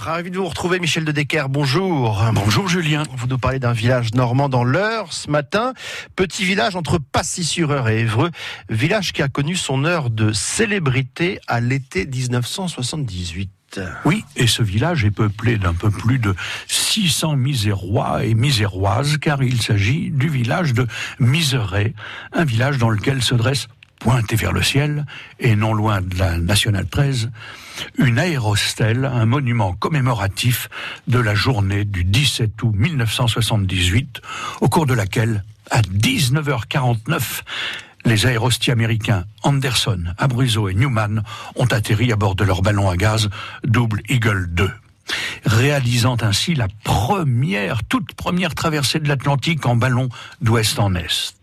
Ravi de vous retrouver, Michel de Decker. Bonjour. Bonjour, Julien. Vous nous parlez d'un village normand dans l'Eure ce matin. Petit village entre Passy-sur-Eure et Évreux. Village qui a connu son heure de célébrité à l'été 1978. Oui, et ce village est peuplé d'un peu plus de 600 misérois et miséroises, car il s'agit du village de Miseray, un village dans lequel se dresse pointé vers le ciel, et non loin de la Nationale 13, une aérostèle, un monument commémoratif de la journée du 17 août 1978, au cours de laquelle, à 19h49, les aérostiers américains Anderson, Abruzzo et Newman ont atterri à bord de leur ballon à gaz Double Eagle 2 réalisant ainsi la première, toute première traversée de l'Atlantique en ballon d'ouest en est.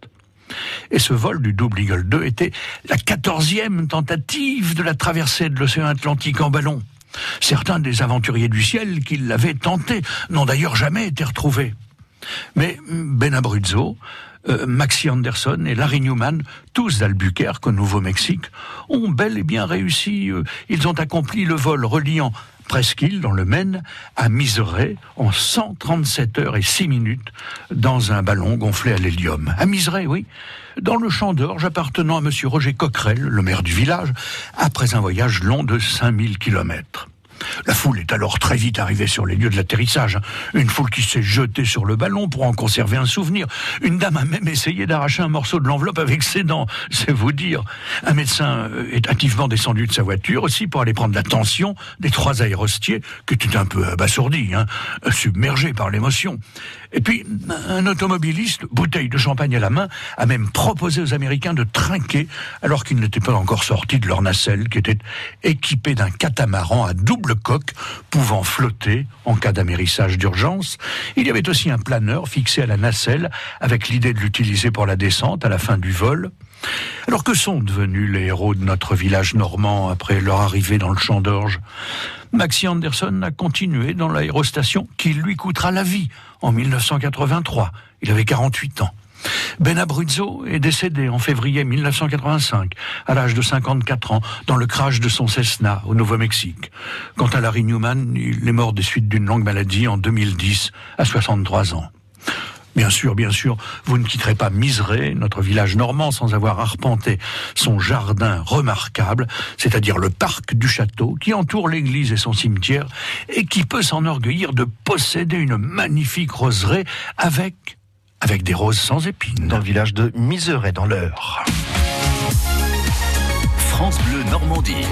Et ce vol du Double Eagle 2 était la quatorzième tentative de la traversée de l'océan Atlantique en ballon. Certains des aventuriers du ciel qui l'avaient tenté n'ont d'ailleurs jamais été retrouvés. Mais Ben Abruzzo, euh, Maxi Anderson et Larry Newman, tous d'Albuquerque au Nouveau-Mexique, ont bel et bien réussi. Euh, ils ont accompli le vol reliant Presqu'île, dans le Maine, à Miseray, en 137 heures et 6 minutes, dans un ballon gonflé à l'hélium. À Miseray, oui, dans le champ d'orge appartenant à M. Roger Coquerel, le maire du village, après un voyage long de 5000 kilomètres. La foule est alors très vite arrivée sur les lieux de l'atterrissage. Une foule qui s'est jetée sur le ballon pour en conserver un souvenir. Une dame a même essayé d'arracher un morceau de l'enveloppe avec ses dents, c'est vous dire. Un médecin euh, est activement descendu de sa voiture aussi pour aller prendre la tension des trois aérostiers, qui étaient un peu abasourdis, hein, submergés par l'émotion. Et puis, un automobiliste, bouteille de champagne à la main, a même proposé aux Américains de trinquer alors qu'ils n'étaient pas encore sortis de leur nacelle, qui était équipé d'un catamaran à double coque pouvant flotter en cas d'amérissage d'urgence. Il y avait aussi un planeur fixé à la nacelle avec l'idée de l'utiliser pour la descente à la fin du vol. Alors que sont devenus les héros de notre village normand après leur arrivée dans le champ d'orge? Maxi Anderson a continué dans l'aérostation qui lui coûtera la vie en 1983. Il avait 48 ans. Ben Abruzzo est décédé en février 1985, à l'âge de 54 ans, dans le crash de son Cessna au Nouveau-Mexique. Quant à Larry Newman, il est mort des suites d'une longue maladie en 2010, à 63 ans. Bien sûr, bien sûr, vous ne quitterez pas Miseray, notre village normand, sans avoir arpenté son jardin remarquable, c'est-à-dire le parc du château qui entoure l'église et son cimetière, et qui peut s'enorgueillir de posséder une magnifique roseraie avec, avec des roses sans épines. Dans le village de Miseray, dans l'Eure. France Bleu Normandie.